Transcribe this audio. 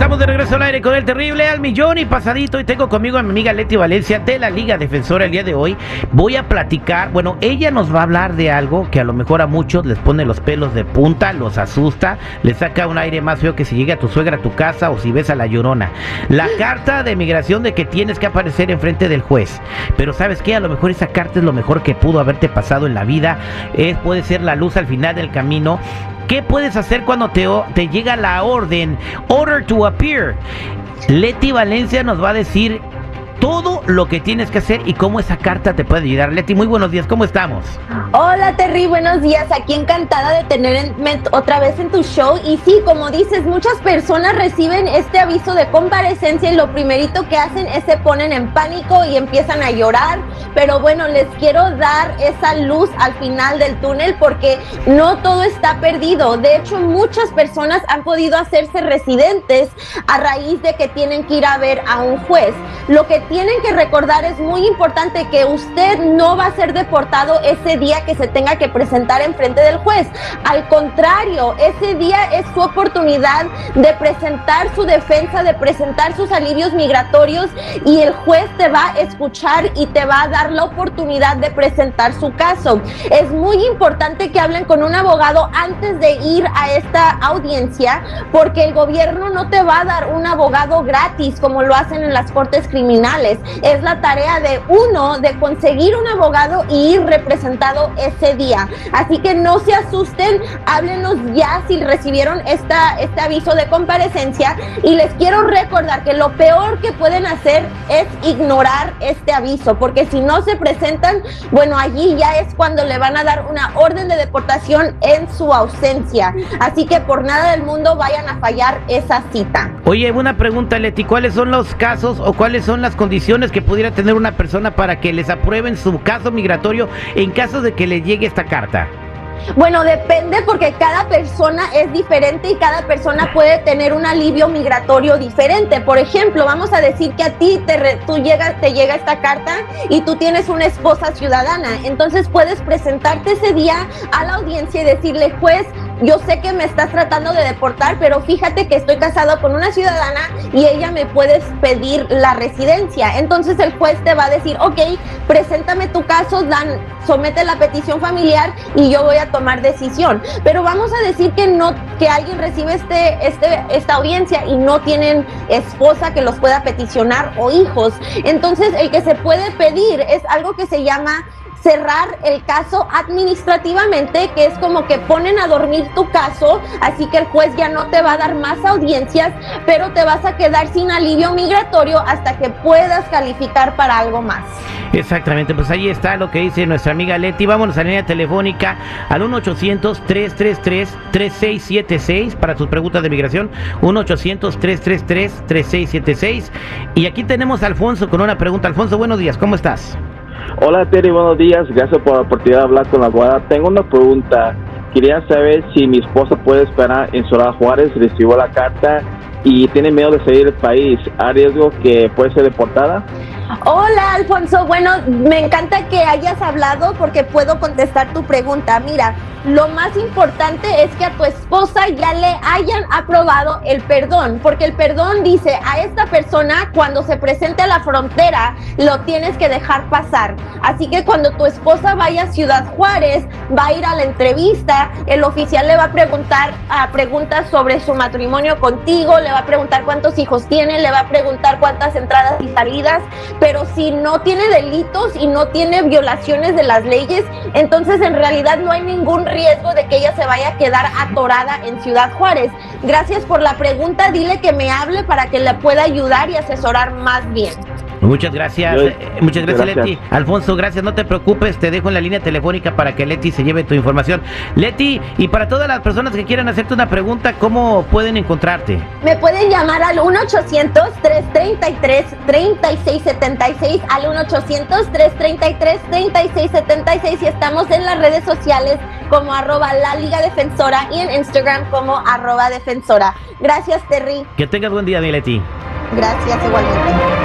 Estamos de regreso al aire con el terrible al millón y pasadito y tengo conmigo a mi amiga Leti Valencia de la Liga Defensora el día de hoy. Voy a platicar, bueno, ella nos va a hablar de algo que a lo mejor a muchos les pone los pelos de punta, los asusta, les saca un aire más feo que si llega tu suegra a tu casa o si ves a la llorona. La carta de migración de que tienes que aparecer enfrente del juez. Pero sabes qué, a lo mejor esa carta es lo mejor que pudo haberte pasado en la vida. Es, puede ser la luz al final del camino ¿Qué puedes hacer cuando te, te llega la orden? Order to appear. Leti Valencia nos va a decir todo lo que tienes que hacer y cómo esa carta te puede ayudar. Leti, muy buenos días, ¿cómo estamos? Hola Terry, buenos días. Aquí encantada de tener otra vez en tu show. Y sí, como dices, muchas personas reciben este aviso de comparecencia y lo primerito que hacen es se ponen en pánico y empiezan a llorar. Pero bueno, les quiero dar esa luz al final del túnel porque no todo está perdido. De hecho, muchas personas han podido hacerse residentes a raíz de que tienen que ir a ver a un juez. Lo que tienen que recordar es muy importante que usted no va a ser deportado ese día que se tenga que presentar en frente del juez. Al contrario, ese día es su oportunidad de presentar su defensa, de presentar sus alivios migratorios y el juez te va a escuchar y te va a dar la oportunidad de presentar su caso. Es muy importante que hablen con un abogado antes de ir a esta audiencia porque el gobierno no te va a dar un abogado gratis como lo hacen en las cortes criminales es la tarea de uno de conseguir un abogado y ir representado ese día. Así que no se asusten, háblenos ya si recibieron esta, este aviso de comparecencia y les quiero recordar que lo peor que pueden hacer es ignorar este aviso, porque si no se presentan, bueno, allí ya es cuando le van a dar una orden de deportación en su ausencia. Así que por nada del mundo vayan a fallar esa cita. Oye, una pregunta, Leti, ¿cuáles son los casos o cuáles son las condiciones que pudiera tener una persona para que les aprueben su caso migratorio en caso de que le llegue esta carta? Bueno, depende porque cada persona es diferente y cada persona puede tener un alivio migratorio diferente. Por ejemplo, vamos a decir que a ti te, tú te llega esta carta y tú tienes una esposa ciudadana. Entonces puedes presentarte ese día a la audiencia y decirle, juez, yo sé que me estás tratando de deportar, pero fíjate que estoy casado con una ciudadana y ella me puede pedir la residencia. Entonces el juez te va a decir, ok, preséntame tu caso, dan, somete la petición familiar y yo voy a tomar decisión. Pero vamos a decir que no, que alguien recibe este, este, esta audiencia y no tienen esposa que los pueda peticionar o hijos. Entonces el que se puede pedir es algo que se llama cerrar el caso administrativamente, que es como que ponen a dormir tu caso, así que el juez ya no te va a dar más audiencias, pero te vas a quedar sin alivio migratorio hasta que puedas calificar para algo más. Exactamente, pues ahí está lo que dice nuestra amiga Leti. Vámonos a la línea telefónica al 1-800-333-3676 para tus preguntas de migración. 1-800-333-3676. Y aquí tenemos a Alfonso con una pregunta. Alfonso, buenos días, ¿cómo estás? Hola Terry, buenos días. Gracias por la oportunidad de hablar con la abogada. Tengo una pregunta. Quería saber si mi esposa puede esperar en Ciudad Juárez. Recibió la carta y tiene miedo de salir del país. ¿Hay riesgo que puede ser deportada? Hola Alfonso, bueno, me encanta que hayas hablado porque puedo contestar tu pregunta. Mira, lo más importante es que a tu esposa ya le hayan aprobado el perdón, porque el perdón dice a esta persona cuando se presente a la frontera lo tienes que dejar pasar. Así que cuando tu esposa vaya a Ciudad Juárez, va a ir a la entrevista, el oficial le va a preguntar a preguntas sobre su matrimonio contigo, le va a preguntar cuántos hijos tiene, le va a preguntar cuántas entradas y salidas, pero si no tiene delitos y no tiene violaciones de las leyes, entonces en realidad no hay ningún riesgo de que ella se vaya a quedar atorada en Ciudad Juárez. Gracias por la pregunta, dile que me hable para que le pueda ayudar y asesorar más bien. Muchas gracias, eh, muchas gracias, Leti. Alfonso, gracias, no te preocupes, te dejo en la línea telefónica para que Leti se lleve tu información. Leti, y para todas las personas que quieran hacerte una pregunta, ¿cómo pueden encontrarte? Me pueden llamar al 1-800-333-3676, al 1-800-333-3676 y estamos en las redes sociales como arroba la Liga Defensora y en Instagram como arroba defensora. Gracias, Terry. Que tengas buen día, mi Leti. Gracias, igualmente.